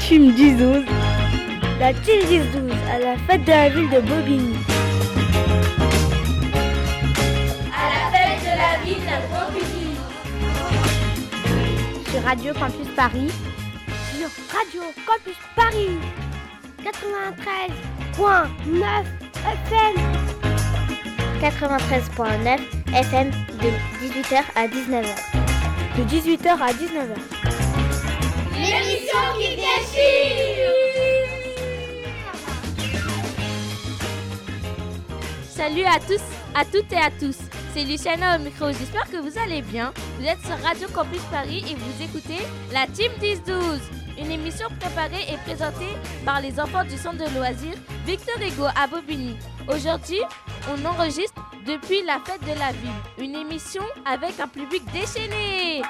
La team 10-12. La team 10-12 à la fête de la ville de Bobigny. À la fête de la ville de Bobigny. Sur Radio Campus Paris. Sur Radio Campus Paris. 93.9 FM. 93.9 FM de 18h à 19h. De 18h à 19h. L'émission qui déchire Salut à tous, à toutes et à tous. C'est Luciana au micro. J'espère que vous allez bien. Vous êtes sur Radio Campus Paris et vous écoutez la Team 10-12. Une émission préparée et présentée par les enfants du centre de loisirs Victor Hugo à Bobigny. Aujourd'hui, on enregistre depuis la fête de la ville. Une émission avec un public déchaîné.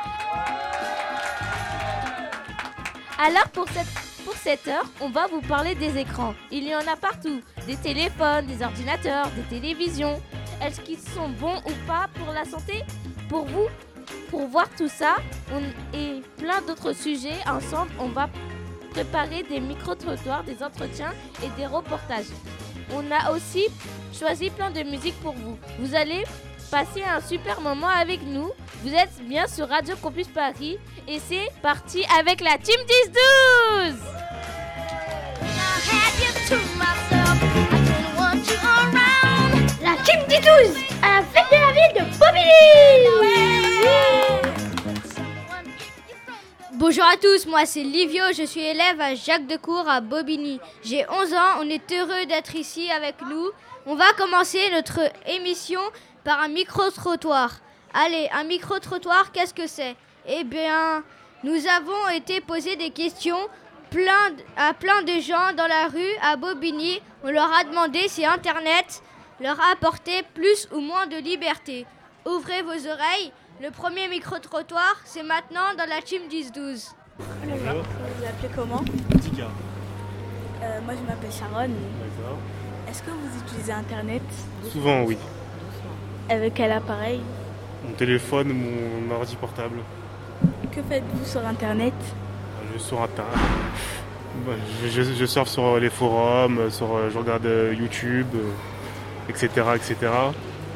Alors pour cette, heure, on va vous parler des écrans. Il y en a partout. Des téléphones, des ordinateurs, des télévisions. Est-ce qu'ils sont bons ou pas pour la santé? Pour vous Pour voir tout ça et plein d'autres sujets, ensemble, on va préparer des micro-trottoirs, des entretiens et des reportages. On a aussi choisi plein de musique pour vous. Vous allez passer un super moment avec nous. Vous êtes bien sur Radio Campus Paris et c'est parti avec la Team 10-12 La team 10-12 à la fête de la ville de Bobigny. Bonjour à tous, moi c'est Livio, je suis élève à Jacques Decour à Bobigny. J'ai 11 ans, on est heureux d'être ici avec nous. On va commencer notre émission par un micro-trottoir. Allez, un micro-trottoir, qu'est-ce que c'est? Eh bien, nous avons été poser des questions plein, à plein de gens dans la rue à Bobigny. On leur a demandé si Internet leur apportait plus ou moins de liberté. Ouvrez vos oreilles, le premier micro-trottoir, c'est maintenant dans la team 10-12. Bonjour, Vous appelez comment? Tika. Euh, Moi je m'appelle Sharon. D'accord. Est-ce que vous utilisez Internet? Souvent, oui. Avec quel appareil Mon téléphone, mon ordi portable. Que faites-vous sur Internet Je suis sur Internet. Bah, Je, je, je surfe sur les forums, sur, je regarde euh, YouTube, euh, etc. etc.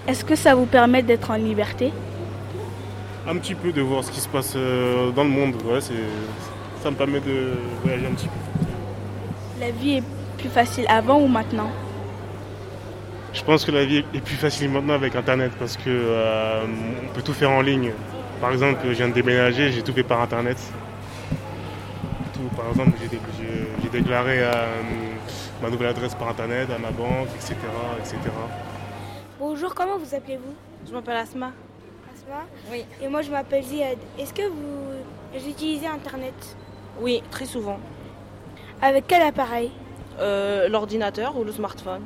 Est-ce que ça vous permet d'être en liberté Un petit peu de voir ce qui se passe euh, dans le monde. Ouais, c'est, ça me permet de voyager un petit peu. La vie est plus facile avant ou maintenant Je pense que la vie est plus facile maintenant avec Internet parce que euh, on peut tout faire en ligne. Par exemple, je viens de déménager, j'ai tout fait par Internet. Tout, par exemple, j'ai, dé- j'ai- j'ai déclaré euh, ma nouvelle adresse par Internet à ma banque, etc. etc. Bonjour, comment vous appelez-vous? Je m'appelle Asma. Asma? Oui. Et moi je m'appelle Ziad. Est-ce que vous utilisez Internet? Oui, très souvent. Avec quel appareil? Euh, L'ordinateur ou le smartphone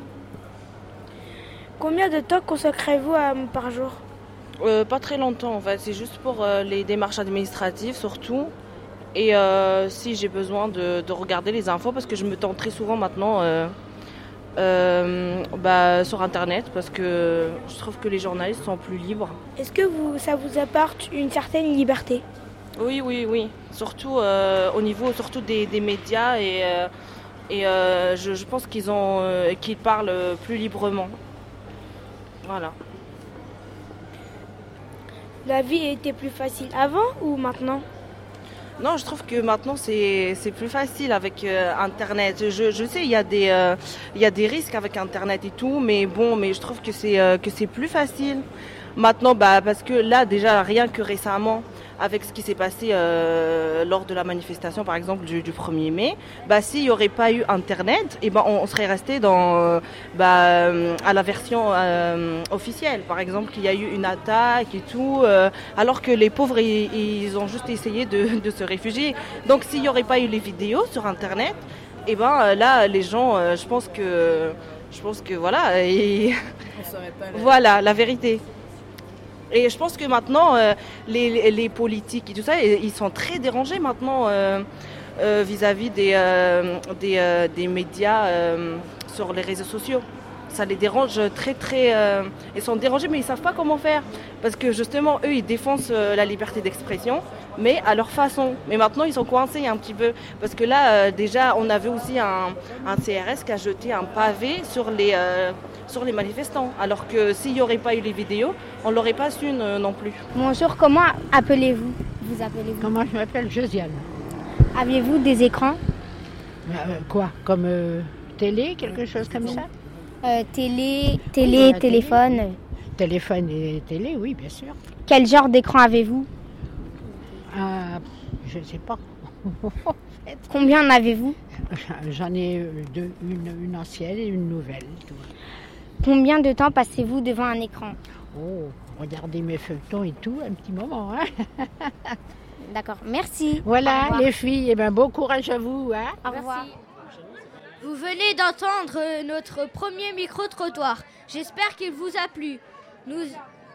Combien de temps consacrez-vous à- par jour Euh, Pas très longtemps en fait, c'est juste pour euh, les démarches administratives surtout. Et euh, si j'ai besoin de, de regarder les infos, parce que je me tends très souvent maintenant euh, euh, bah, sur Internet, parce que je trouve que les journalistes sont plus libres. Est-ce que vous, ça vous apporte une certaine liberté Oui, oui, oui. Surtout euh, au niveau surtout des, des médias et, euh, et euh, je, je pense qu'ils ont euh, qu'ils parlent plus librement. Voilà. La vie était plus facile avant ou maintenant? Non, je trouve que maintenant c'est plus facile avec euh, Internet. Je, je sais il y a des euh, il y a des risques avec Internet et tout, mais bon, mais je trouve que c'est euh, c'est plus facile. Maintenant, bah parce que là déjà rien que récemment avec ce qui s'est passé euh, lors de la manifestation par exemple du, du 1er mai, bah s'il n'y aurait pas eu Internet, et ben on, on serait resté dans euh, bah, à la version euh, officielle. Par exemple, qu'il y a eu une attaque et tout, euh, alors que les pauvres ils, ils ont juste essayé de, de se réfugier. Donc s'il n'y aurait pas eu les vidéos sur Internet, et ben euh, là les gens, je pense que je pense que voilà, et voilà la vérité. Et je pense que maintenant, euh, les, politiques et tout ça, ils sont très dérangés maintenant euh, euh, vis-à-vis des, des, médias sur les réseaux sociaux. ça les dérange très très. ils sont dérangés, mais ils savent pas comment faire. Parce que justement, eux, ils défendent la liberté d'expression, mais à leur façon. Mais maintenant, ils sont coincés un petit peu. Parce que là, déjà, on avait aussi un, CRS qui a jeté un pavé sur les, sur les manifestants. Alors que s'il n'y aurait pas eu les vidéos, on l'aurait pas su euh, non plus. Bonjour, comment appelez-vous? Vous appelez-vous? Comment je m'appelle? Josiane. Aviez-vous des écrans? Euh, quoi? Comme euh, télé, quelque chose comme ça? Euh, Télé, télé, téléphone. Téléphone et télé, oui, bien sûr. Quel genre d'écran avez-vous? Ah, je ne sais pas. Combien en avez-vous? J'en ai deux, une, une ancienne et une nouvelle. Combien de temps passez-vous devant un écran Oh, regardez mes feuilletons et tout, un petit moment. hein. D'accord, merci. Voilà, les filles, eh ben, bon courage à vous. Hein. Au revoir. Vous venez d'entendre notre premier micro-trottoir. J'espère qu'il vous a plu. Nous,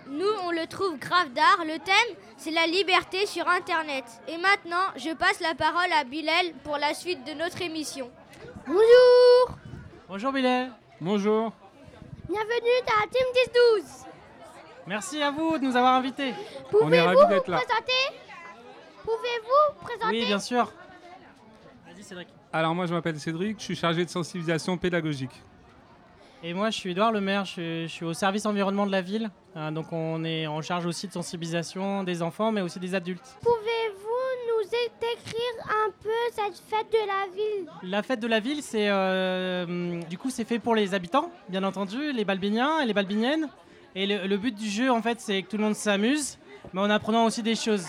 nous, on le trouve grave d'art. Le thème, c'est la liberté sur Internet. Et maintenant, je passe la parole à Bilal pour la suite de notre émission. Bonjour Bonjour Bilal. Bonjour. Bienvenue dans la Team 10-12. Merci à vous de nous avoir invités. Pouvez-vous On est ravis d'être là. présenter Pouvez-vous présenter Oui, bien sûr. Vas-y Cédric. Alors moi je m'appelle Cédric, je suis chargé de sensibilisation pédagogique. Et moi, je suis Edouard Lemaire, je suis, je suis au service environnement de la ville. Euh, donc on est en charge aussi de sensibilisation des enfants, mais aussi des adultes. Pouvez-vous nous décrire un peu cette fête de la ville? La fête de la ville, c'est euh, du coup c'est fait pour les habitants, bien entendu, les balbiniens et les balbiniennes. Et le, but du jeu, en fait, c'est que tout le monde s'amuse, mais en apprenant aussi des choses.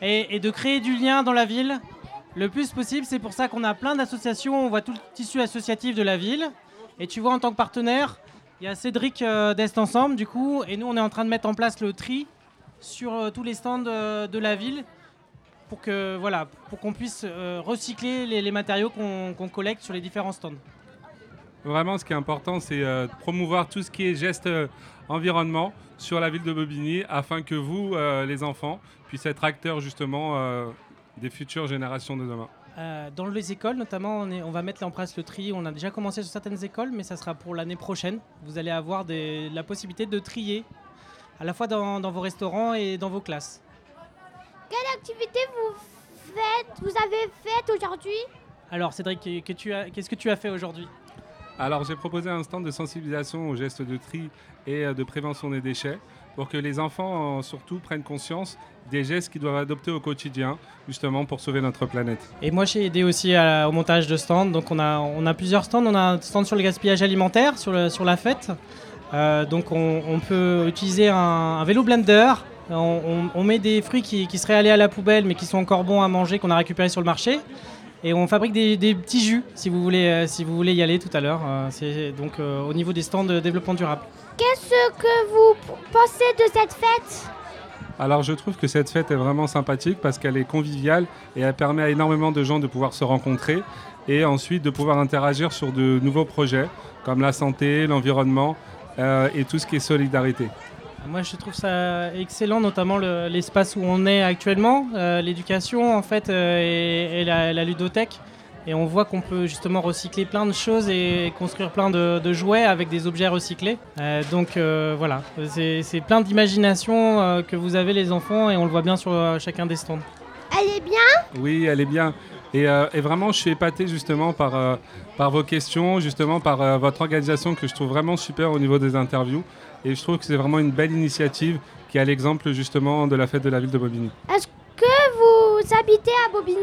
Et, de créer du lien dans la ville le plus possible. C'est pour ça qu'on a plein d'associations, on voit tout le tissu associatif de la ville. Et tu vois, en tant que partenaire, il y a Cédric euh, d'Est Ensemble, du coup, et nous, on est en train de mettre en place le tri sur euh, tous les stands de la ville pour que voilà, pour qu'on puisse euh, recycler les, les matériaux qu'on collecte sur les différents stands. Vraiment ce qui est important c'est euh, de promouvoir tout ce qui est geste euh, environnement sur la ville de Bobigny afin que vous, les enfants, puissiez être acteurs justement des futures générations de demain. Euh, dans les écoles, notamment, on, est- on va mettre en place le tri. On a déjà commencé sur certaines écoles, mais ça sera pour l'année prochaine. Vous allez avoir des- la possibilité de trier, à la fois dans, dans vos restaurants et dans vos classes. Quelle activité vous faites Vous avez faite aujourd'hui? Alors, Cédric, que- que tu as- qu'est-ce que tu as fait aujourd'hui? Alors j'ai proposé un stand de sensibilisation aux gestes de tri et euh, de prévention des déchets pour que les enfants surtout prennent conscience des gestes qu'ils doivent adopter au quotidien justement pour sauver notre planète. Et moi, j'ai aidé aussi à- au montage de stands. Donc, on a, on a plusieurs stands. On a un stand sur le gaspillage alimentaire, sur, le- sur la fête. Euh, donc, on, on peut utiliser un, un vélo blender. On, on- on met des fruits qui, qui seraient allés à la poubelle, mais qui sont encore bons à manger, qu'on a récupérés sur le marché. Et on fabrique des, des petits jus, si vous voulez, euh, si vous voulez y aller tout à l'heure. Euh, C'est donc euh, au niveau des stands de développement durable. Qu'est-ce que vous pensez de cette fête? Alors je trouve que cette fête est vraiment sympathique parce qu'elle est conviviale et elle permet à énormément de gens de pouvoir se rencontrer et ensuite de pouvoir interagir sur de nouveaux projets comme la santé, l'environnement euh, et tout ce qui est solidarité. Moi, je trouve ça excellent, notamment le- l'espace où on est actuellement, euh, l'éducation en fait euh, et, et la, la ludothèque. Et on voit qu'on peut justement recycler plein de choses et construire plein de, de jouets avec des objets recyclés. Euh, donc euh, voilà, c'est c'est plein d'imagination euh, que vous avez les enfants et on le voit bien sur euh, chacun des stands. Elle est bien? Oui, elle est bien. Et, euh, et vraiment, je suis épaté justement par, euh, par vos questions, justement par euh, votre organisation que je trouve vraiment super au niveau des interviews. Et je trouve que c'est vraiment une belle initiative qui a l'exemple justement de la fête de la ville de Bobigny. Est-ce que vous habitez à Bobigny?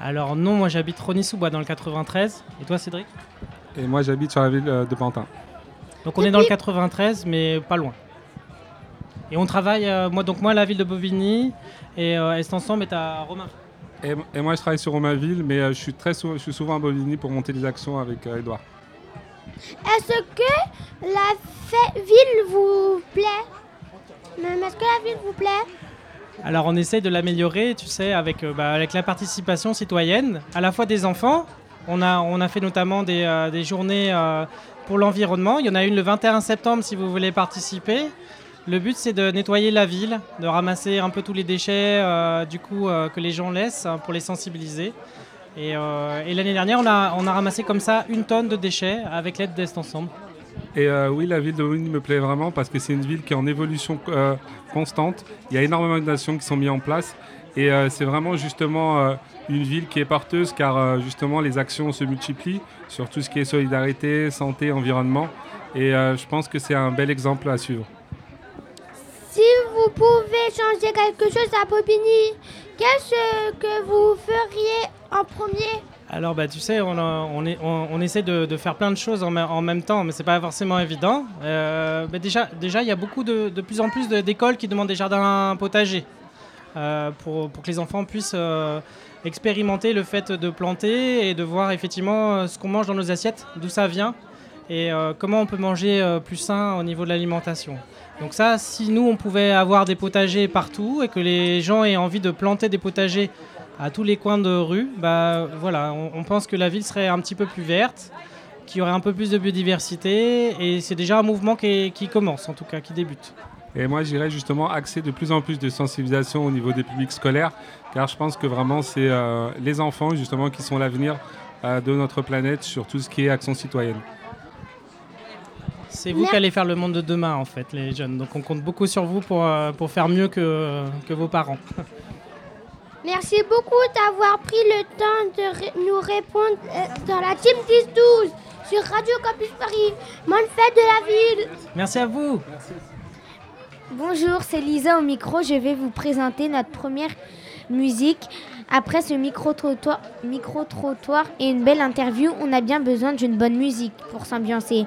Alors non, moi j'habite Rony-sous-Bois dans le 93. Et toi Cédric? Et moi, j'habite sur la ville euh, de Pantin. Donc on est dans le 93, mais pas loin. Et on travaille, euh, moi, donc moi, à la ville de Bobigny, et euh, Est Ensemble est à Romain. Et, et moi, je travaille sur Romainville, mais euh, je, suis très sou- je suis souvent à Bobigny pour monter des actions avec euh, Edouard. Est-ce que la ville vous plaît? Est-ce que la ville vous plaît? Alors on essaye de l'améliorer, tu sais, avec, euh, bah, avec la participation citoyenne, à la fois des enfants. On a, fait notamment des, euh, journées euh, pour l'environnement. Il y en a une le 21 septembre si vous voulez participer. Le but c'est de nettoyer la ville, de ramasser un peu tous les déchets du coup que les gens laissent hein, pour les sensibiliser. Et, euh, et l'année dernière, on a, on a ramassé comme ça une tonne de déchets avec l'aide d'Est Ensemble. Et euh, oui, la ville de Bobigny me plaît vraiment parce que c'est une ville qui est en évolution euh, constante. Il y a énormément d'actions qui sont mises en place. Et euh, c'est vraiment justement euh, une ville qui est porteuse car euh, justement les actions se multiplient sur tout ce qui est solidarité, santé, environnement. Et euh, je pense que c'est un bel exemple à suivre. Si vous pouvez changer quelque chose à Bobigny, qu'est-ce que vous feriez en premier Alors, bah, tu sais, on, on, est- on- essaie de, faire plein de choses en, me- en même temps, mais c'est pas forcément évident. Euh, bah, déjà, il y a beaucoup de, de plus en plus d'écoles qui demandent des jardins potagers euh, pour, pour que les enfants puissent euh, expérimenter le fait de planter et de voir effectivement euh, ce qu'on mange dans nos assiettes, d'où ça vient et comment on peut manger plus sain au niveau de l'alimentation. Donc ça, si nous, on pouvait avoir des potagers partout et que les gens aient envie de planter des potagers à tous les coins de rue, bah voilà, on, on pense que la ville serait un petit peu plus verte, qu'il y aurait un peu plus de biodiversité, et c'est déjà un mouvement qui, qui commence, en tout cas, qui débute. Et moi, j'irais justement axer de plus en plus de sensibilisation au niveau des publics scolaires, car je pense que vraiment, c'est euh, les enfants justement qui sont l'avenir euh, de notre planète sur tout ce qui est action citoyenne. C'est vous qui allez faire le monde de demain, en fait, les jeunes. Donc on compte beaucoup sur vous pour, euh, pour faire mieux que, que vos parents. Merci beaucoup d'avoir pris le temps de ré- nous répondre euh, dans la team 10-12 sur Radio Campus Paris. Bonne fête de la ville Merci à vous Bonjour, c'est Lisa au micro. Je vais vous présenter notre première musique. Après ce micro-trottoir micro-trottoir et une belle interview, on a bien besoin d'une bonne musique pour s'ambiancer.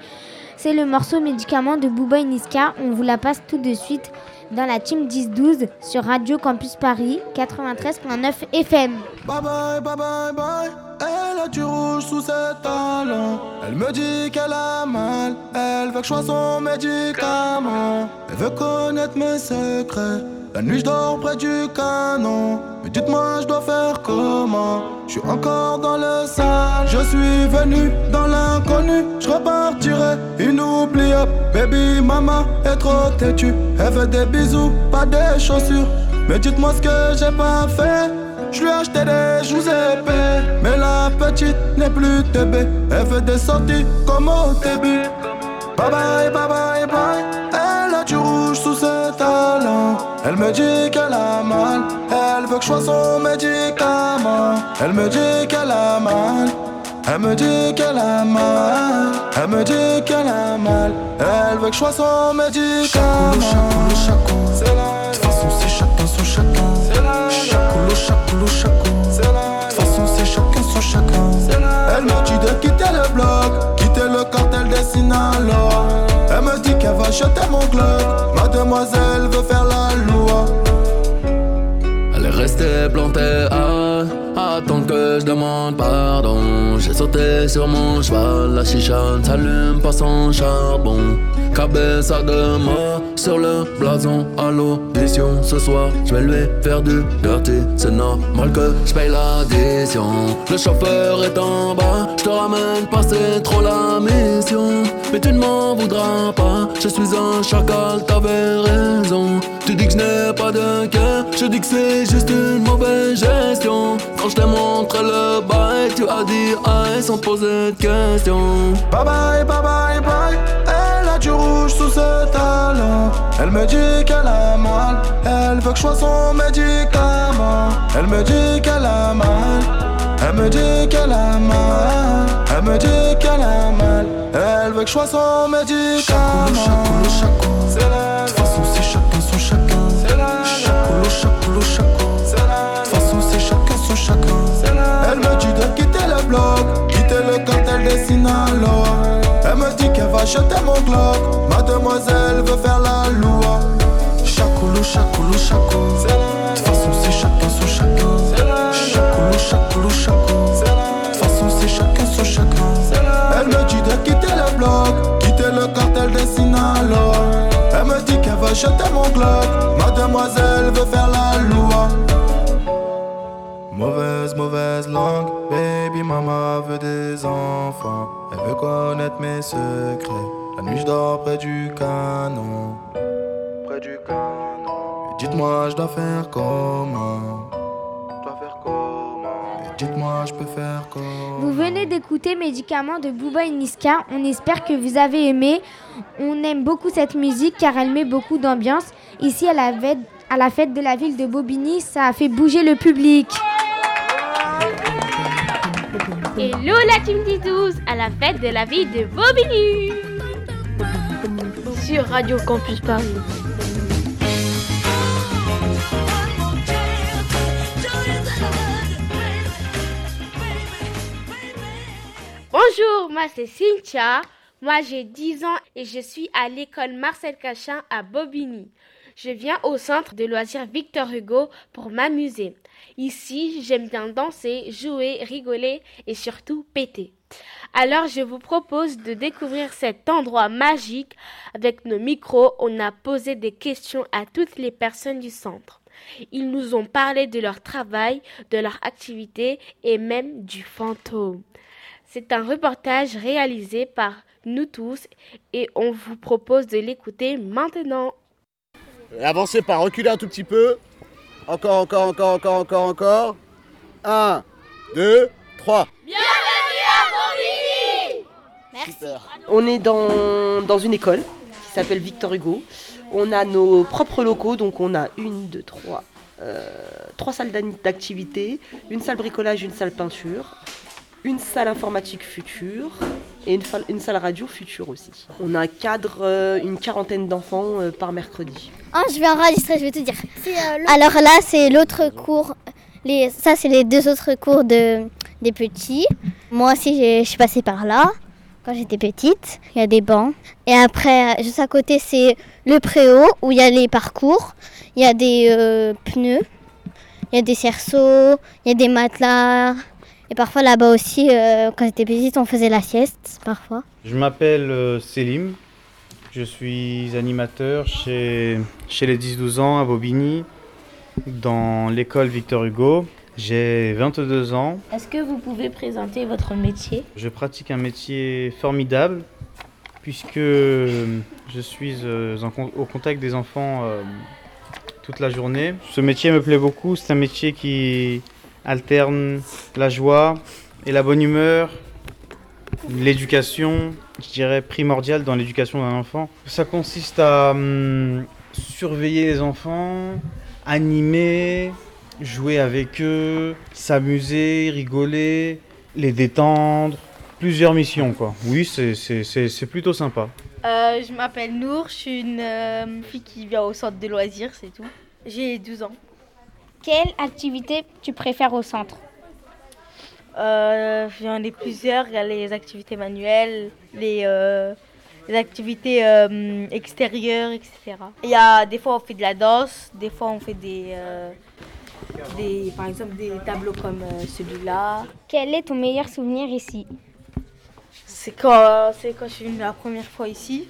C'est le morceau Médicament de Booba et Niska. On vous la passe tout de suite dans la team 10-12 sur Radio Campus Paris 93.9 FM. Bye bye, bye bye, bye. Elle a du rouge sous ses talons. Elle me dit qu'elle a mal. Elle veut que je sois son médicament. Elle veut connaître mes secrets. La nuit, je dors près du canon. Mais dites-moi, je dois faire comment? Je suis encore dans le sale. Je suis venu dans l'inconnu. Je repartirai inoubliable. Baby, maman est trop têtue. Elle veut des bisous, pas des chaussures. Mais dites-moi ce que j'ai pas fait. Je lui ai acheté des joues épais. Mais la petite n'est plus TB. Elle veut des sorties comme au début. Bye bye, bye bye, bye. Elle a du rouge sous ses talons. Elle me dit qu'elle a mal. Elle veut que je sois son médicament. Elle me dit qu'elle a mal. Elle me dit qu'elle a mal. Elle me dit qu'elle a mal. Elle veut que je sois son médicament. Chacoulou, chacoulou, chacoulou. Chacoulou, chacoulou, chacoulou. De toute façon, c'est chacun son chacun. Elle me dit de quitter le bloc, quitter le cartel des Sinaloa. Elle me dit qu'elle va jeter mon club. Mademoiselle veut faire la loi. Elle est restée plantée à attendre que je demande pardon. J'ai sauté sur mon cheval, la chicha ne s'allume pas sans charbon. Cabeza de mort sur le blason à l'audition. Ce soir, je vais lui faire du dirty. C'est normal que je paye l'addition. Le chauffeur est en bas, je te ramène pas, trop la mission. Mais tu ne m'en voudras pas, je suis un chacal, t'avais raison. Tu dis que je n'ai pas de cœur, je dis que c'est juste une mauvaise gestion. Quand je t'ai montré le bail, tu as dit aïe sans poser de questions. Bye bye, bye bye, bye. Elle a du rouge sous ses talons. Elle me dit qu'elle a mal. Elle veut que je sois son médicament. Elle me dit qu'elle a mal. Elle me dit qu'elle a mal. Elle me dit qu'elle a mal. Elle veut que je sois son médicament. Chacoulou, chacoulou, De toute façon, c'est chacun son chacun. Chacoulou, chacoulou, chacoulou. De toute façon, c'est chacun son chacun. Elle me dit de quitter le bloc, quitter le cartel des Sinaloa. Elle me dit qu'elle va jeter mon glock. Mademoiselle veut faire la loi. Chacoulou, chacoulou, chacoulou. Jeter mon glock. Mademoiselle veut faire la loi. Mauvaise, mauvaise langue, baby mama veut des enfants. Elle veut connaître mes secrets. La nuit je dors près du canon. Près du canon. Dites-moi, je dois faire comment? Dites-moi, je peux faire quoi Vous venez d'écouter Médicaments de Booba et Niska. On espère que vous avez aimé. On aime beaucoup cette musique car elle met beaucoup d'ambiance. Ici, à la, fête, à la fête de la ville de Bobigny, ça a fait bouger le public. Hello la team 12 à la fête de la ville de Bobigny Sur Radio Campus Paris. Bonjour, moi c'est Cynthia. Moi j'ai 10 ans et je suis à l'école Marcel Cachin à Bobigny. Je viens au centre de loisirs Victor Hugo pour m'amuser. Ici, j'aime bien danser, jouer, rigoler et surtout péter. Alors je vous propose de découvrir cet endroit magique. Avec nos micros, on a posé des questions à toutes les personnes du centre. Ils nous ont parlé de leur travail, de leur activité et même du fantôme. C'est un reportage réalisé par nous tous et on vous propose de l'écouter maintenant. Avancez pas, reculez un tout petit peu. Encore, encore, encore, encore, encore, encore. Un, deux, trois. Bienvenue à Bobigny Super. On est dans, dans une école qui s'appelle Victor Hugo. On a nos propres locaux, donc on a une, deux, trois, euh, trois salles d'activité, une salle bricolage, une salle peinture, une salle informatique future et une, salle radio future aussi. On a un cadre, euh, une quarantaine d'enfants euh, par mercredi. Oh, je vais enregistrer, je vais tout dire. Alors là, c'est l'autre cours. Les, ça, c'est les deux autres cours de, des petits. Moi aussi, j'ai- je suis passée par là quand j'étais petite. Il y a des bancs. Et après, euh, juste à côté, c'est le préau où il y a les parcours. Il y a des euh, pneus. Il y a des cerceaux. Il y a des matelas. Et parfois, là-bas aussi, euh, quand j'étais petite, on faisait la sieste, parfois. Je m'appelle euh, Selim. Je suis animateur chez, chez les 10-12 ans à Bobigny, dans l'école Victor Hugo. J'ai 22 ans. Est-ce que vous pouvez présenter votre métier? Je pratique un métier formidable puisque je suis euh, au contact des enfants euh, toute la journée. Ce métier me plaît beaucoup. C'est un métier qui alterne la joie et la bonne humeur, l'éducation, je dirais primordiale dans l'éducation d'un enfant. Ça consiste à hum, surveiller les enfants, animer, jouer avec eux, s'amuser, rigoler, les détendre. Plusieurs missions quoi. Oui, c'est- plutôt sympa. Euh, je m'appelle Nour, je suis une euh, fille qui vient au centre de loisirs, c'est tout. J'ai 12 ans. Quelle activité tu préfères au centre Euh, J'en ai plusieurs. Il y a les activités manuelles, les, euh, les activités euh, extérieures, etc. Il y a des fois on fait de la danse, des fois on fait des, euh, des par exemple des tableaux comme celui-là. Quel est ton meilleur souvenir ici C'est quand, c'est quand je suis venue la première fois ici.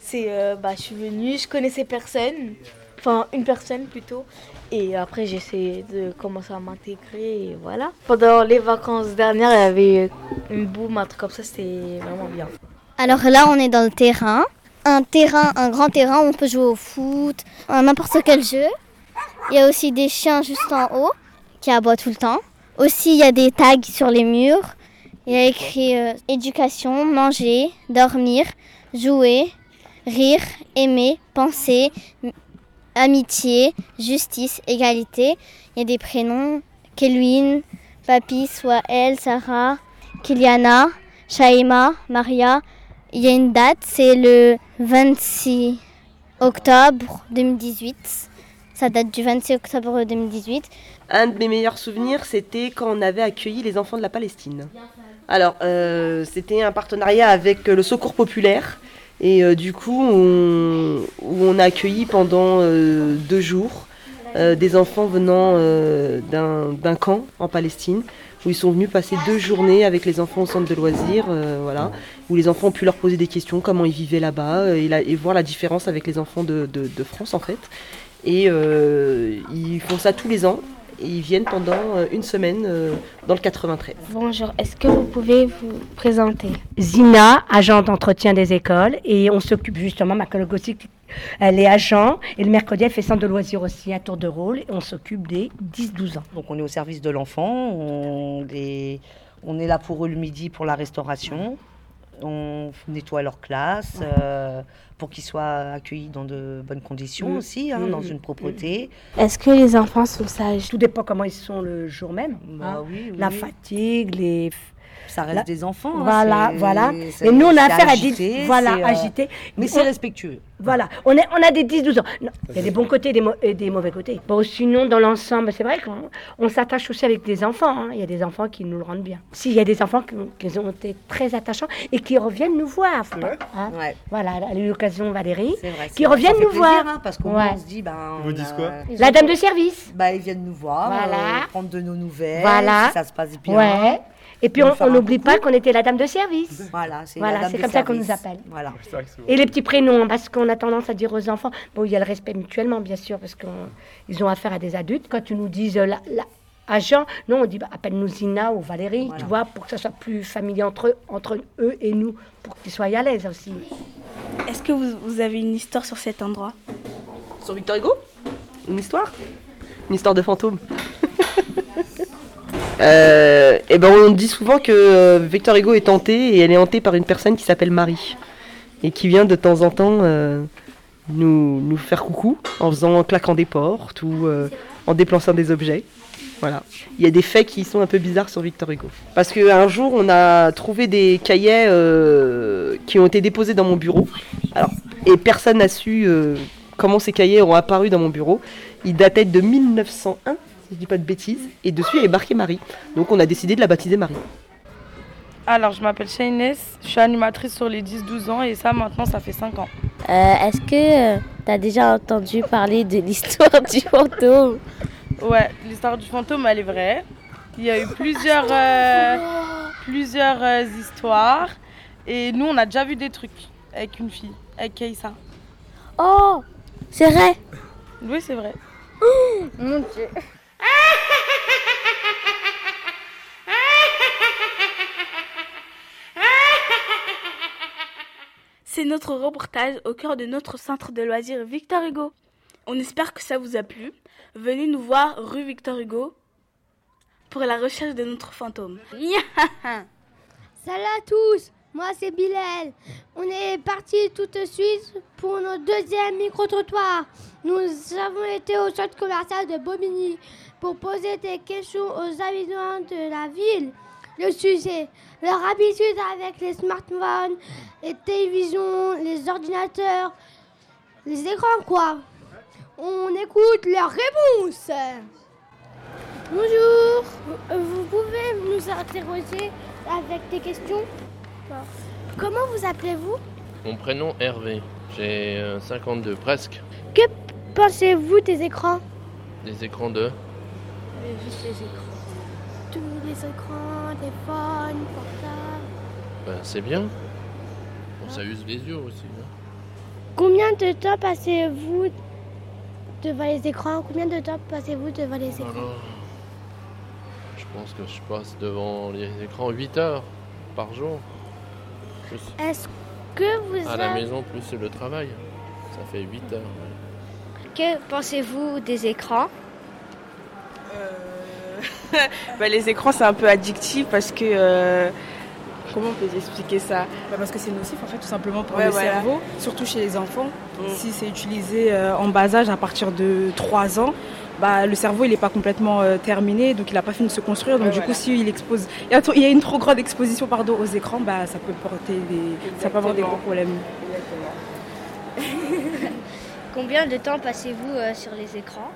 C'est, bah, je suis venue, je connaissais personne, enfin une personne plutôt. Et après j'ai essayé de commencer à m'intégrer voilà. Pendant les vacances dernières, il y avait une boum, un truc comme ça, c'était vraiment bien. Alors là, on est dans le terrain. Un terrain, un grand terrain où on peut jouer au foot, à n'importe quel jeu. Il y a aussi des chiens juste en haut qui aboient tout le temps. Aussi, il y a des tags sur les murs. Il y a écrit euh, éducation, manger, dormir, jouer, rire, aimer, penser, amitié, justice, égalité. Il y a des prénoms Kelvin, Papi, Swael, Sarah, Kiliana, Shaima, Maria. Il y a une date, c'est le 26 octobre 2018. Ça date du 26 octobre 2018. Un de mes meilleurs souvenirs, c'était quand on avait accueilli les enfants de la Palestine. Alors, euh, c'était un partenariat avec le Secours Populaire. Et euh, du coup, on, on a accueilli pendant euh, deux jours euh, des enfants venant d'un camp en Palestine, où ils sont venus passer deux journées avec les enfants au centre de loisirs, voilà, où les enfants ont pu leur poser des questions, comment ils vivaient là-bas, et, voir la différence avec les enfants de, de- France en fait. Et ils font ça tous les ans. Et ils viennent pendant euh, une semaine euh, dans le 93. Bonjour, est-ce que vous pouvez vous présenter? Zina, agent d'entretien des écoles, et on s'occupe justement, ma collègue aussi, elle est agent, et le mercredi, elle fait centre de loisirs aussi, un tour de rôle, et on s'occupe des 10-12 ans. Donc on est au service de l'enfant, on est, on est là pour eux le midi pour la restauration, on nettoie leur classe euh, pour qu'ils soient accueillis dans de bonnes conditions Mm. aussi, hein, dans mm, une propreté. Est-ce que les enfants sont sages? Tout dépend comment ils sont le jour même. Bah hein. oui, oui, La fatigue, les... Ça reste des enfants. hein, Voilà, c'est- voilà. Et nous, on a affaire à 10... Voilà, euh, agité. Mais c'est respectueux. Voilà, on, est, on a des 10-12 ans. Il y a des bons côtés et des, et des mauvais côtés. Bon, sinon, dans l'ensemble, c'est vrai qu'on on s'attache aussi avec des enfants. hein. Il y a des enfants qui nous le rendent bien. Si, il y a des enfants qui, qui ont été très attachants et qui reviennent nous voir. pas- hein. Voilà, elle a eu l'occasion, Valérie, C'est vrai, qui vrai. reviennent Ça fait nous plaisir, voir. hein, parce qu'au Ouais. moins on se dit, ben. Ils vous disent quoi La dame de service. Bah, ils viennent nous voir, Voilà. euh, prendre de nos nouvelles, Voilà. si ça se passe bien. Ouais. Et puis, on n'oublie pas qu'on était la dame de service. Voilà, c'est Voilà, comme ça qu'on nous appelle. Voilà. Et les petits prénoms, parce qu'on a tendance à dire aux enfants, bon, il y a le respect mutuellement, bien sûr, parce qu'ils ont affaire à des adultes. Quand tu nous dises euh, la, la- agent, non, on dit bah, appelle-nous Zina ou Valérie, tu vois, pour que ça soit plus familier entre eux, entre eux et nous, pour qu'ils soient à l'aise aussi. Est-ce que vous, vous avez une histoire sur cet endroit? Sur Victor Hugo? Une histoire? Une histoire de fantôme. Euh, et ben on dit souvent que euh, Victor Hugo est hanté et elle est hantée par une personne qui s'appelle Marie et qui vient de temps en temps euh, nous, nous faire coucou en faisant en claquant des portes ou en déplaçant des objets. Voilà. Il y a des faits qui sont un peu bizarres sur Victor Hugo. Parce qu'un jour, on a trouvé des cahiers qui ont été déposés dans mon bureau. Alors, et personne n'a su comment ces cahiers ont apparu dans mon bureau. Ils dataient de 1901, si je dis pas de bêtises. Et dessus, il est marqué Marie. Donc, on a décidé de la baptiser Marie. Alors, je m'appelle Shayness, je suis animatrice sur les 10-12 ans et ça, maintenant, ça fait 5 ans. Euh, Est-ce que tu as déjà entendu parler de l'histoire du fantôme? Ouais, l'histoire du fantôme, elle est vraie. Il y a eu plusieurs, euh, plusieurs euh, histoires et nous, on a déjà vu des trucs avec une fille, avec Keïssa. Oh, c'est vrai? Oui, c'est vrai. Mon Dieu. C'est notre reportage au cœur de notre centre de loisirs Victor Hugo. On espère que ça vous a plu. Venez nous voir rue Victor Hugo pour la recherche de notre fantôme. Salut à tous, moi c'est Bilal. On est parti tout de suite pour notre deuxième micro-trottoir. Nous avons été au centre commercial de Bobigny pour poser des questions aux habitants de la ville. Le sujet, leur habitude avec les smartphones, les télévisions, les ordinateurs, les écrans quoi. On écoute leurs réponses. Bonjour, vous, pouvez nous interroger avec des questions? Comment vous appelez-vous? Mon prénom Hervé. J'ai euh, 52 presque. Que pensez-vous des écrans? Des écrans de? Juste les écrans. Tous les écrans, téléphones, portables. Ben, c'est bien. Bon, ça use les yeux aussi. hein. Combien de temps passez-vous devant les écrans? Combien de temps passez-vous devant les écrans? Alors, je pense que je passe devant les écrans 8 heures par jour. Plus Est-ce que vous à la avez- maison, plus le travail. Ça fait 8 heures. ouais. Que pensez-vous des écrans? Bah, les écrans, c'est un peu addictif parce que. euh, Comment on peut expliquer ça? Bah, parce que c'est nocif en fait tout simplement pour Ouais, le voilà. cerveau, surtout chez les enfants. Mm. Si c'est utilisé euh, en bas âge à partir de 3 ans, bah, le cerveau il n'est pas complètement euh, terminé, donc il n'a pas fini de se construire. Donc Ouais, du voilà. coup si il expose, il y, a trop- il y a une trop grande exposition pardon, aux écrans, bah, ça peut porter des, ça peut avoir des gros problèmes. Combien de temps passez-vous euh, sur les écrans?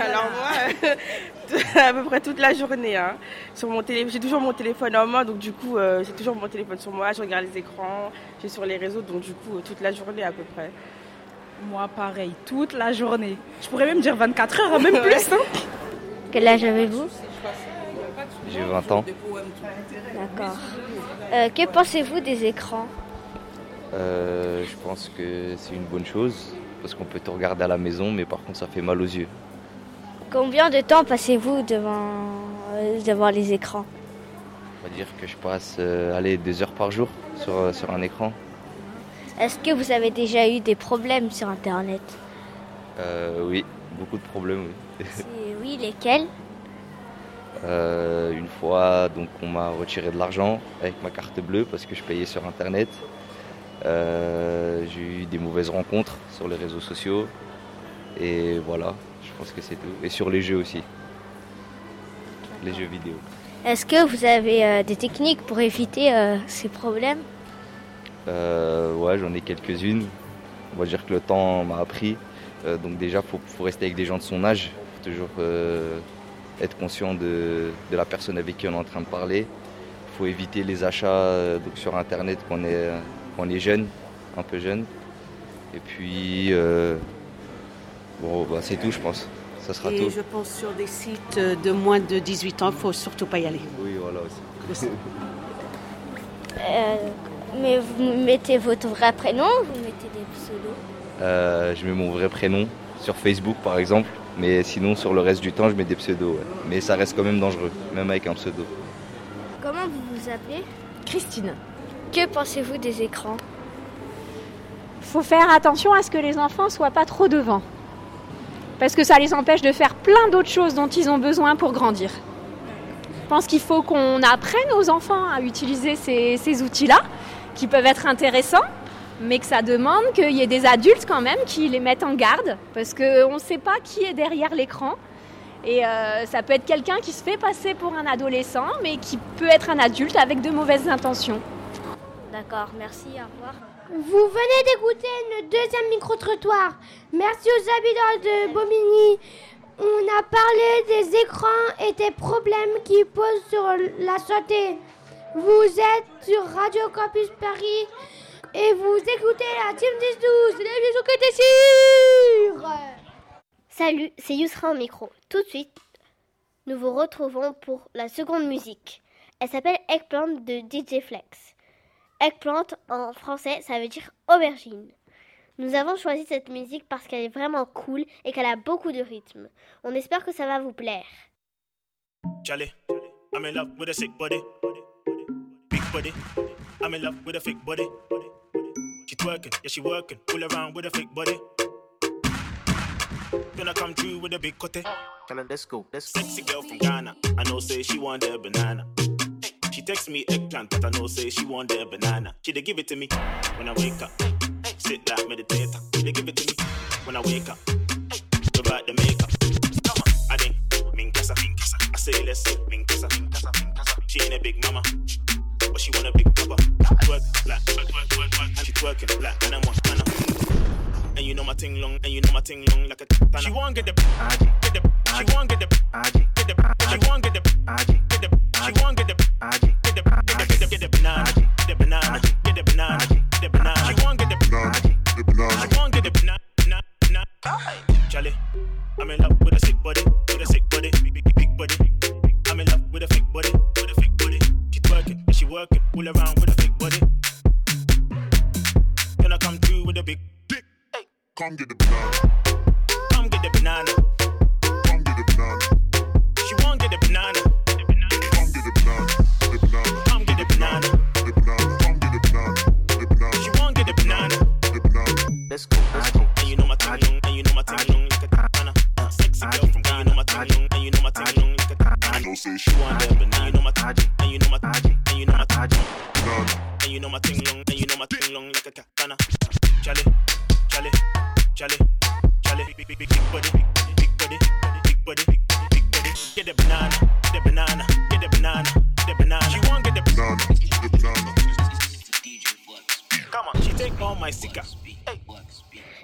Alors moi, euh, à peu près toute la journée. hein. Sur mon télé, j'ai toujours mon téléphone en main, donc du coup, euh, j'ai toujours mon téléphone sur moi. Je regarde les écrans, j'ai sur les réseaux, donc du coup, euh, toute la journée à peu près. Moi pareil, toute la journée. Je pourrais même dire 24 heures, hein, même plus. hein. Quel âge avez-vous J'ai 20 ans. D'accord. Euh, que pensez-vous des écrans? Euh, je pense que c'est une bonne chose parce qu'on peut tout regarder à la maison, mais par contre ça fait mal aux yeux. Combien de temps passez-vous devant, euh, devant les écrans On va dire que je passe euh, allez, deux heures par jour sur, euh, sur un écran. Est-ce que vous avez déjà eu des problèmes sur Internet Euh, oui, beaucoup de problèmes. Oui. Oui, lesquels une fois, donc, on m'a retiré de l'argent avec ma carte bleue parce que je payais sur Internet. J'ai eu des mauvaises rencontres sur les réseaux sociaux. Et voilà, je pense que c'est tout. Et sur les jeux aussi. Les jeux vidéo. Est-ce que vous avez euh, des techniques pour éviter euh, ces problèmes? Euh, ouais, j'en ai quelques-unes. On va dire que le temps m'a appris. Donc déjà, il faut, faut rester avec des gens de son âge. faut toujours être conscient de, de la personne avec qui on est en train de parler. Il faut éviter les achats donc sur Internet quand on est, quand on est jeune, un peu jeune. Et puis, bon, bah, c'est tout, je pense. Ça sera Et tout. je pense sur des sites de moins de 18 ans, il ne faut surtout pas y aller. Oui, voilà aussi. Euh, Mais vous mettez votre vrai prénom ou vous mettez des pseudos Euh, je mets mon vrai prénom sur Facebook par exemple, mais sinon sur le reste du temps je mets des pseudos. ouais. Mais ça reste quand même dangereux, même avec un pseudo. Comment vous vous appelez? Christine. Que pensez-vous des écrans? Faut faire attention à ce que les enfants soient pas trop devant. Parce que ça les empêche de faire plein d'autres choses dont ils ont besoin pour grandir. Je pense qu'il faut qu'on apprenne aux enfants à utiliser ces, outils-là, qui peuvent être intéressants, mais que ça demande qu'il y ait des adultes quand même qui les mettent en garde, parce qu'on ne sait pas qui est derrière l'écran. Et euh, ça peut être quelqu'un qui se fait passer pour un adolescent, mais qui peut être un adulte avec de mauvaises intentions. D'accord, merci, au revoir. Vous venez d'écouter le deuxième micro-trottoir. Merci aux habitants de Bobigny. On a parlé des écrans et des problèmes qu'ils posent sur la santé. Vous êtes sur Radio Campus Paris et vous écoutez la Team 10-12, l'émission qui était sûre. Salut, c'est Yousra au micro. Tout de suite, nous vous retrouvons pour la seconde musique. Elle s'appelle Eggplant de DJ Flex. Eggplant en français, ça veut dire aubergine. Nous avons choisi cette musique parce qu'elle est vraiment cool et qu'elle a beaucoup de rythme. On espère que ça va vous plaire. Charlie, I'm in love with a sick body. Big body. I'm in love with a fake body. She twerking, yeah, she working. Pull around with a fake body. Gonna come through with a big cutie. Tell her, let's go. Let's Sexy girl from Ghana. I know, say she want the banana. She text me eh, eggplant, but I know, say she want the banana. She dey give it to me when I wake up. Sit like meditator. She dey give it to me when I wake up. Without the makeup. Come on, I think minkasa, minkasa. I say let's minkasa, minkasa, minkasa. She ain't a big mama, but she want a big papa. Twerk, black, twerk, twerk, twerk, twerk. She twerking black, and I'm on, and I'm and you know my ting long, and you know my ting long like a katana. She want get the, get the, she want get the, get the, she want get the, get the, she want get the, get the, get the, get the, get the banana, get the banana, get the banana, get the banana. She want get the banana, the banana. She want get the banana, banana, banana. Charlie, I'm in love with a sick body, with a sick body, big, big, big body. I'm in love with a fake body, with a fake body. She twerking, and she working, all around Come get the banana.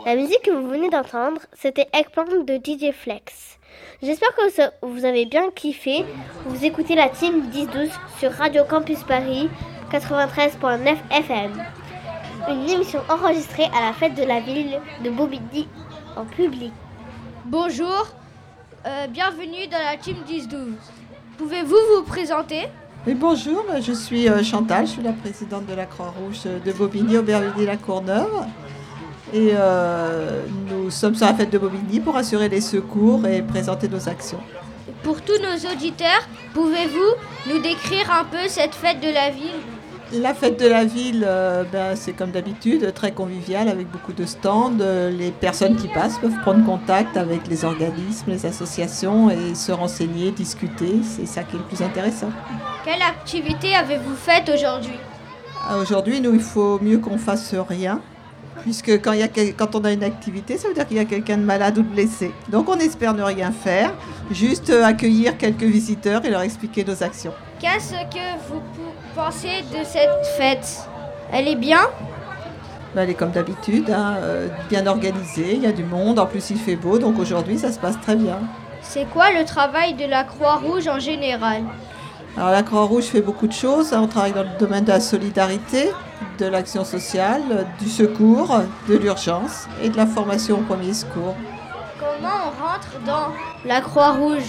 La musique que vous venez d'entendre, c'était Eggplant de DJ Flex. J'espère que vous avez bien kiffé. Vous écoutez la team 10-12 sur Radio Campus Paris 93.9 FM. Une émission enregistrée à la fête de la ville de Bobigny en public. Bonjour, euh, bienvenue dans la team 10-12. Pouvez-vous vous présenter? Oui, bonjour, je suis euh, Chantal, je suis la présidente de la Croix-Rouge de Bobigny, Aubervilliers-la-Courneuve. Et euh, nous sommes sur la fête de Bobigny pour assurer les secours et présenter nos actions. Pour tous nos auditeurs, pouvez-vous nous décrire un peu cette fête de la ville? La fête de la ville, euh, ben, c'est comme d'habitude, très convivial avec beaucoup de stands. Les personnes qui passent peuvent prendre contact avec les organismes, les associations et se renseigner, discuter. C'est ça qui est le plus intéressant. Quelle activité avez-vous faite aujourd'hui? Ah, Aujourd'hui, nous, il faut mieux qu'on fasse rien. Puisque quand, il y a quand on a une activité, ça veut dire qu'il y a quelqu'un de malade ou de blessé. Donc on espère ne rien faire, juste euh, accueillir quelques visiteurs et leur expliquer nos actions. Qu'est-ce que vous pou- pensez de cette fête Elle est bien? Ben, elle est comme d'habitude, hein, euh, bien organisée, il y a du monde, en plus il fait beau, donc aujourd'hui ça se passe très bien. C'est quoi le travail de la Croix-Rouge en général? Alors la Croix-Rouge fait beaucoup de choses, hein. on travaille dans le domaine de la solidarité, de l'action sociale, du secours, de l'urgence et de la formation au premier secours. Comment on rentre dans la Croix-Rouge?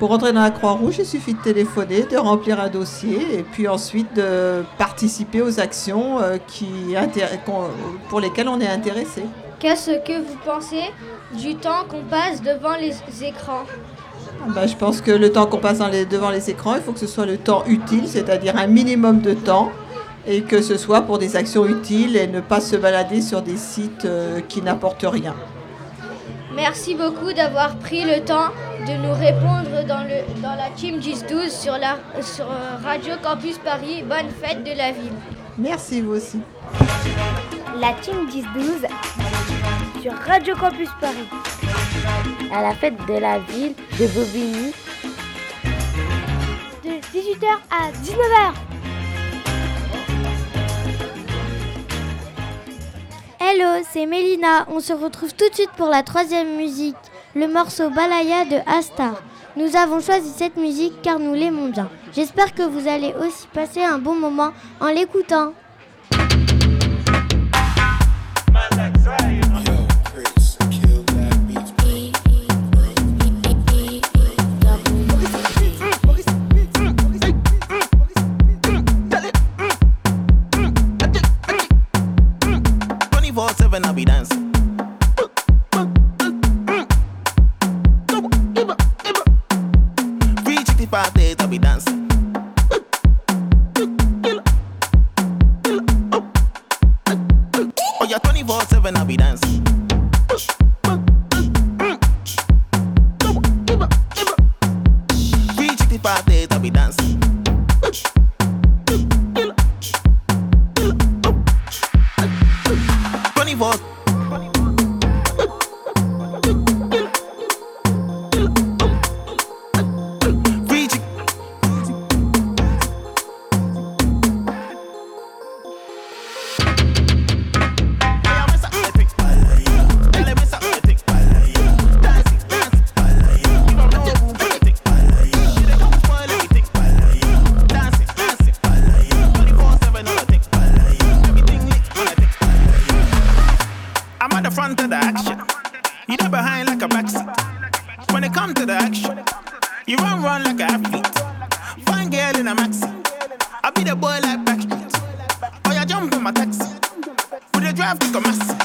Pour entrer dans la Croix-Rouge, il suffit de téléphoner, de remplir un dossier et puis ensuite de participer aux actions euh, qui pour lesquelles on est intéressé. Qu'est-ce que vous pensez du temps qu'on passe devant les écrans? Ben, je pense que le temps qu'on passe dans les- devant les écrans, il faut que ce soit le temps utile, c'est-à-dire un minimum de temps, et que ce soit pour des actions utiles et ne pas se balader sur des sites euh, qui n'apportent rien. Merci beaucoup d'avoir pris le temps de nous répondre dans, le, dans la Team 10-12 sur, la, sur Radio Campus Paris. Bonne fête de la ville. Merci vous aussi. La Team 10-12 sur Radio Campus Paris. À la fête de la ville de Bobigny. De 18h à 19h. Hello, c'est Mélina. On se retrouve tout de suite pour la troisième musique, le morceau Balaya de Astar. Nous avons choisi cette musique car nous l'aimons bien. J'espère que vous allez aussi passer un bon moment en l'écoutant. A maxi. I be the boy like Backstreet. Oh, you jump in my taxi. We the drive to Kumasi.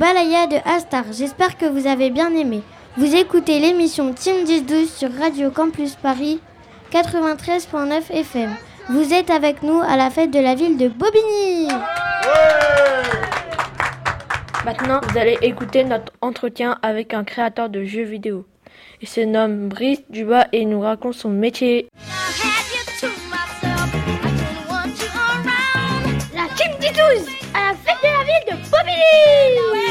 Balaya de Astar. J'espère que vous avez bien aimé. Vous écoutez l'émission Team 10-12 sur Radio Campus Paris 93.9 FM. Vous êtes avec nous à la fête de la ville de Bobigny. Maintenant, vous allez écouter notre entretien avec un créateur de jeux vidéo. Il se nomme Brice Duba et il nous raconte son métier. La team du 12 à la fête de la ville de Bobigny.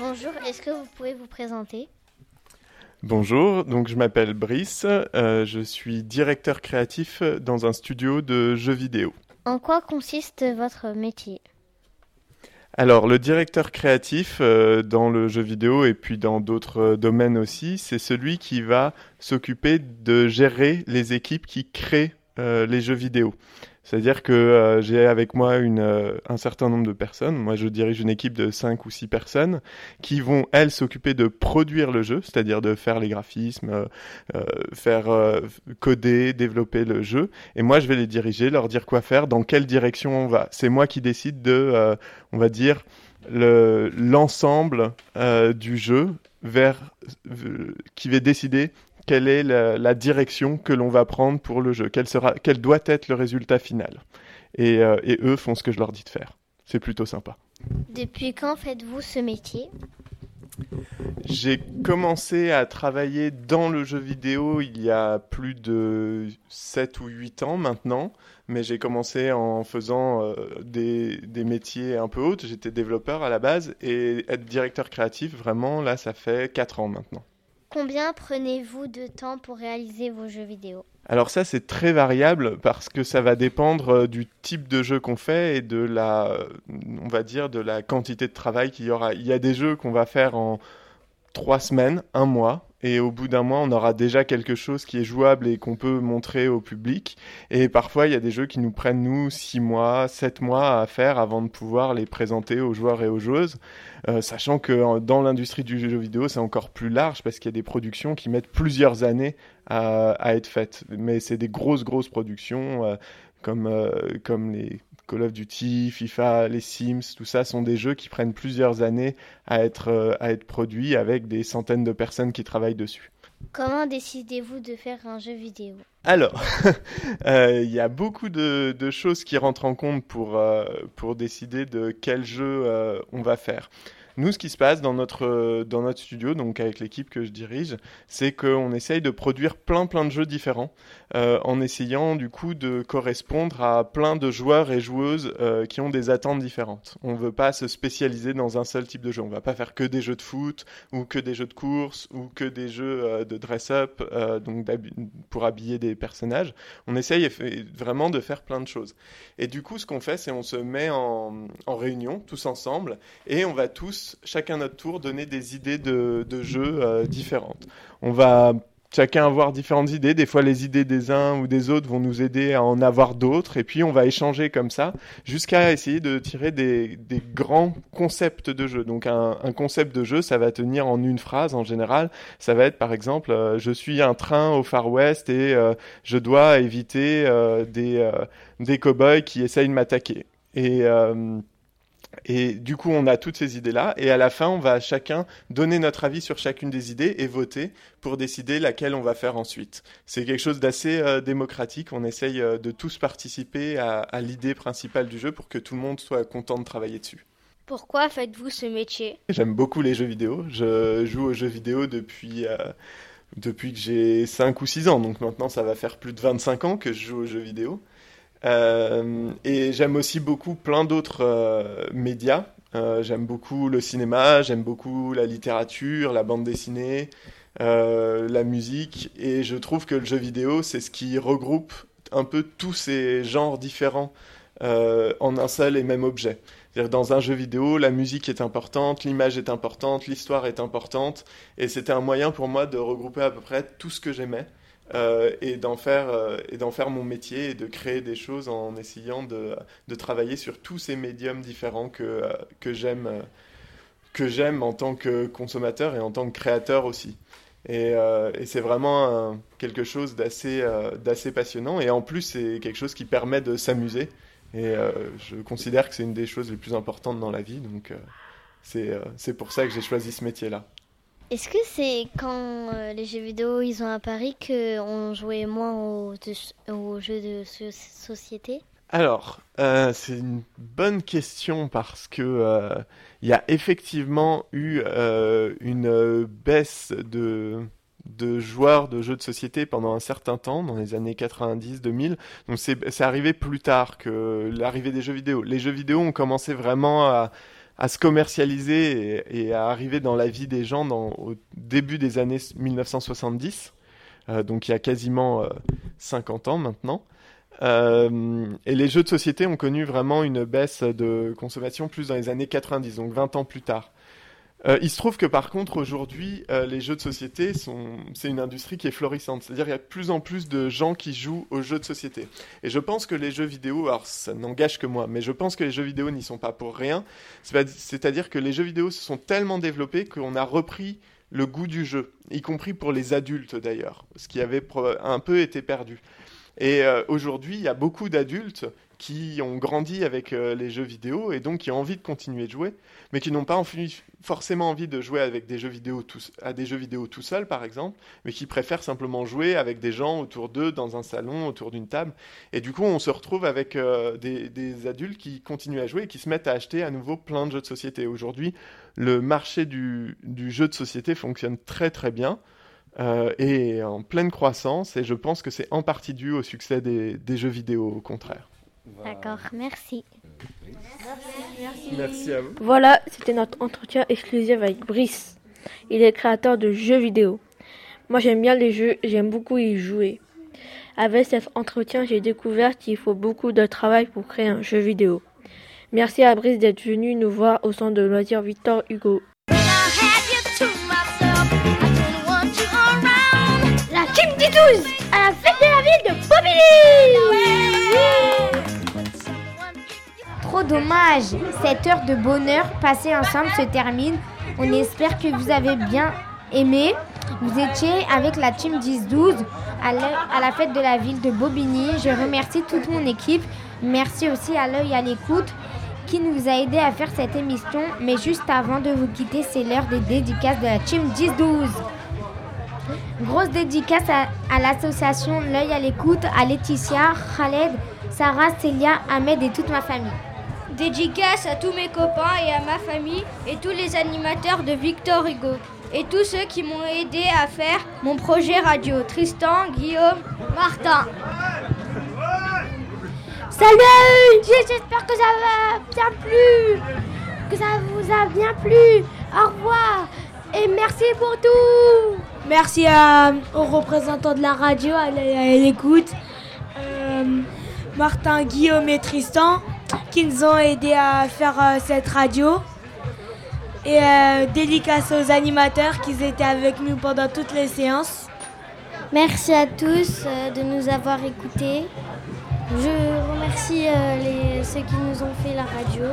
Bonjour, est-ce que vous pouvez vous présenter? Bonjour, donc je m'appelle Brice, euh, je suis directeur créatif dans un studio de jeux vidéo. En quoi consiste votre métier? Alors, le directeur créatif euh, dans le jeu vidéo et puis dans d'autres euh, domaines aussi, c'est celui qui va s'occuper de gérer les équipes qui créent euh, les jeux vidéo. C'est-à-dire que euh, j'ai avec moi euh, un certain nombre de personnes. Moi, je dirige une équipe de 5 ou 6 personnes qui vont, elles, s'occuper de produire le jeu, c'est-à-dire de faire les graphismes, euh, faire coder, développer le jeu. Et moi, je vais les diriger, leur dire quoi faire, dans quelle direction on va. C'est moi qui décide de, on va dire, le- l'ensemble du jeu vers qui va décider quelle est la, la direction que l'on va prendre pour le jeu, quel, sera, quel doit être le résultat final. Et, euh, et eux font ce que je leur dis de faire. C'est plutôt sympa. Depuis quand faites-vous ce métier? J'ai commencé à travailler dans le jeu vidéo il y a plus de 7 ou 8 ans maintenant, mais j'ai commencé en faisant euh, des, des métiers un peu hauts. J'étais développeur à la base et être directeur créatif, vraiment, là, ça fait 4 ans maintenant. Combien prenez-vous de temps pour réaliser vos jeux vidéo Alors ça, c'est très variable parce que ça va dépendre euh, du type de jeu qu'on fait et de la, euh, on va dire, de la quantité de travail qu'il y aura. Il y a des jeux qu'on va faire en trois semaines, un mois, et au bout d'un mois, on aura déjà quelque chose qui est jouable et qu'on peut montrer au public. Et parfois, il y a des jeux qui nous prennent, nous, six mois, sept mois à faire avant de pouvoir les présenter aux joueurs et aux joueuses. Euh, sachant que dans l'industrie du jeu vidéo, c'est encore plus large parce qu'il y a des productions qui mettent plusieurs années à, à être faites. Mais c'est des grosses, grosses productions euh, comme, euh, comme les Call of Duty, FIFA, les Sims, tout ça sont des jeux qui prennent plusieurs années à être, euh, à être produits avec des centaines de personnes qui travaillent dessus. Comment décidez-vous de faire un jeu vidéo? Alors, euh, il y a beaucoup de, de choses qui rentrent en compte pour, euh, pour décider de quel jeu euh, on va faire. Nous, ce qui se passe dans notre, euh, dans notre studio, donc avec l'équipe que je dirige, c'est qu'on essaye de produire plein plein de jeux différents, euh, en essayant du coup de correspondre à plein de joueurs et joueuses euh, qui ont des attentes différentes. On ne veut pas se spécialiser dans un seul type de jeu. On ne va pas faire que des jeux de foot, ou que des jeux de course, ou que des jeux de dress-up, donc pour habiller des personnages. On essaye vraiment de faire plein de choses. Et du coup, ce qu'on fait, c'est on se met en, en réunion tous ensemble et on va tous, chacun notre tour, donner des idées de, de jeux euh, différentes. On va chacun avoir différentes idées. Des fois, les idées des uns ou des autres vont nous aider à en avoir d'autres. Et puis, on va échanger comme ça jusqu'à essayer de tirer des, grands concepts de jeu. Donc, un, concept de jeu, ça va tenir en une phrase en général. Ça va être, par exemple, euh, je suis un train au Far West et euh, je dois éviter des, des cow-boys qui essayent de m'attaquer. Et, et du coup, on a toutes ces idées-là. Et à la fin, on va chacun donner notre avis sur chacune des idées et voter pour décider laquelle on va faire ensuite. C'est quelque chose d'assez euh, démocratique. On essaye euh, de tous participer à, à l'idée principale du jeu pour que tout le monde soit content de travailler dessus. Pourquoi faites-vous ce métier? J'aime beaucoup les jeux vidéo. Je joue aux jeux vidéo depuis, euh, depuis que j'ai 5 ou 6 ans. Donc maintenant, ça va faire plus de 25 ans que je joue aux jeux vidéo. Euh, et j'aime aussi beaucoup plein d'autres euh, médias. Euh, j'aime beaucoup le cinéma, j'aime beaucoup la littérature, la bande dessinée, la musique. Et je trouve que le jeu vidéo, c'est ce qui regroupe un peu tous ces genres différents en un seul et même objet. C'est-à-dire dans un jeu vidéo, la musique est importante, l'image est importante, l'histoire est importante, et c'était un moyen pour moi de regrouper à peu près tout ce que j'aimais euh, et d'en faire euh, et d'en faire mon métier et de créer des choses en essayant de, de travailler sur tous ces médiums différents que euh, que j'aime que j'aime en tant que consommateur et en tant que créateur aussi. Et, et c'est vraiment quelque chose d'assez d'assez passionnant. Et en plus, c'est quelque chose qui permet de s'amuser. Et je considère que c'est une des choses les plus importantes dans la vie. Donc, c'est pour ça que j'ai choisi ce métier-là. Est-ce que c'est quand euh, les jeux vidéo ils ont apparu qu'on jouait moins aux, jeux de so- société? Alors, euh, c'est une bonne question parce que euh, il y a effectivement eu une baisse de, de joueurs de jeux de société pendant un certain temps, dans les années 90-2000. Donc c'est arrivé plus tard que l'arrivée des jeux vidéo. Les jeux vidéo ont commencé vraiment à, à se commercialiser et, à arriver dans la vie des gens au début des années 1970. Euh, donc il y a quasiment euh, 50 ans maintenant. Euh, et les jeux de société ont connu vraiment une baisse de consommation plus dans les années 90, donc 20 ans plus tard. Euh, il se trouve que par contre aujourd'hui, euh, les jeux de société sont, c'est une industrie qui est florissante. C'est-à-dire qu'il y a de plus en plus de gens qui jouent aux jeux de société. Et je pense que les jeux vidéo, alors ça n'engage que moi, mais je pense que les jeux vidéo n'y sont pas pour rien. C'est-à-dire que les jeux vidéo se sont tellement développés qu'on a repris le goût du jeu, y compris pour les adultes d'ailleurs, ce qui avait un peu été perdu. Et euh, aujourd'hui, il y a beaucoup d'adultes qui ont grandi avec euh, les jeux vidéo et donc qui ont envie de continuer de jouer, mais qui n'ont pas forcément envie de jouer avec des jeux vidéo à des jeux vidéo tout seul, par exemple, mais qui préfèrent simplement jouer avec des gens autour d'eux, dans un salon, autour d'une table. Et du coup, on se retrouve avec euh, des, adultes qui continuent à jouer et qui se mettent à acheter à nouveau plein de jeux de société. Aujourd'hui, le marché du jeu de société fonctionne très très bien euh, et est en pleine croissance, et je pense que c'est en partie dû au succès des, des jeux vidéo, au contraire. D'accord, merci. Merci à vous. Voilà, c'était notre entretien exclusif avec Brice. Il est créateur de jeux vidéo. Moi j'aime bien les jeux, j'aime beaucoup y jouer. Avec cet entretien, j'ai découvert qu'il faut beaucoup de travail pour créer un jeu vidéo. Merci à Brice d'être venu nous voir au centre de loisirs Victor Hugo. Trop dommage, cette heure de bonheur passée ensemble se termine. On espère que vous avez bien aimé. Vous étiez avec la team 10-12 à la fête de la ville de Bobigny. Je remercie toute mon équipe. Merci aussi à l'œil à l'écoute qui nous a aidé à faire cette émission. Mais juste avant de vous quitter, c'est l'heure des dédicaces de la team 10-12. Grosse dédicace à, à l'association L'œil à l'écoute, à Laetitia, Khaled, Sarah, Célia, Ahmed et toute ma famille. Dédicace à tous mes copains et à ma famille et tous les animateurs de Victor Hugo et tous ceux qui m'ont aidé à faire mon projet radio. Tristan, Guillaume, Martin. Salut J'espère que ça va bien plu Que ça vous a bien plu Au revoir Et merci pour tout Merci à- aux représentants de la radio, à l'écoute, euh, Martin, Guillaume et Tristan, qui nous ont aidés à faire euh, cette radio. Et euh, dédicace aux animateurs qui étaient avec nous pendant toutes les séances. Merci à tous euh, de nous avoir écoutés. Je remercie euh, les, ceux qui nous ont fait la radio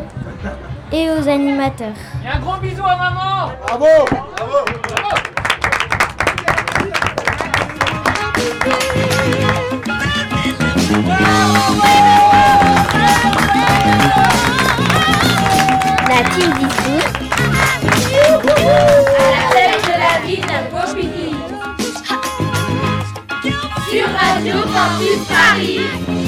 et aux animateurs. Et un gros bisou à maman Bravo Bravo La team la fête de la ville d'un Bopiti. Sur Radio Paris.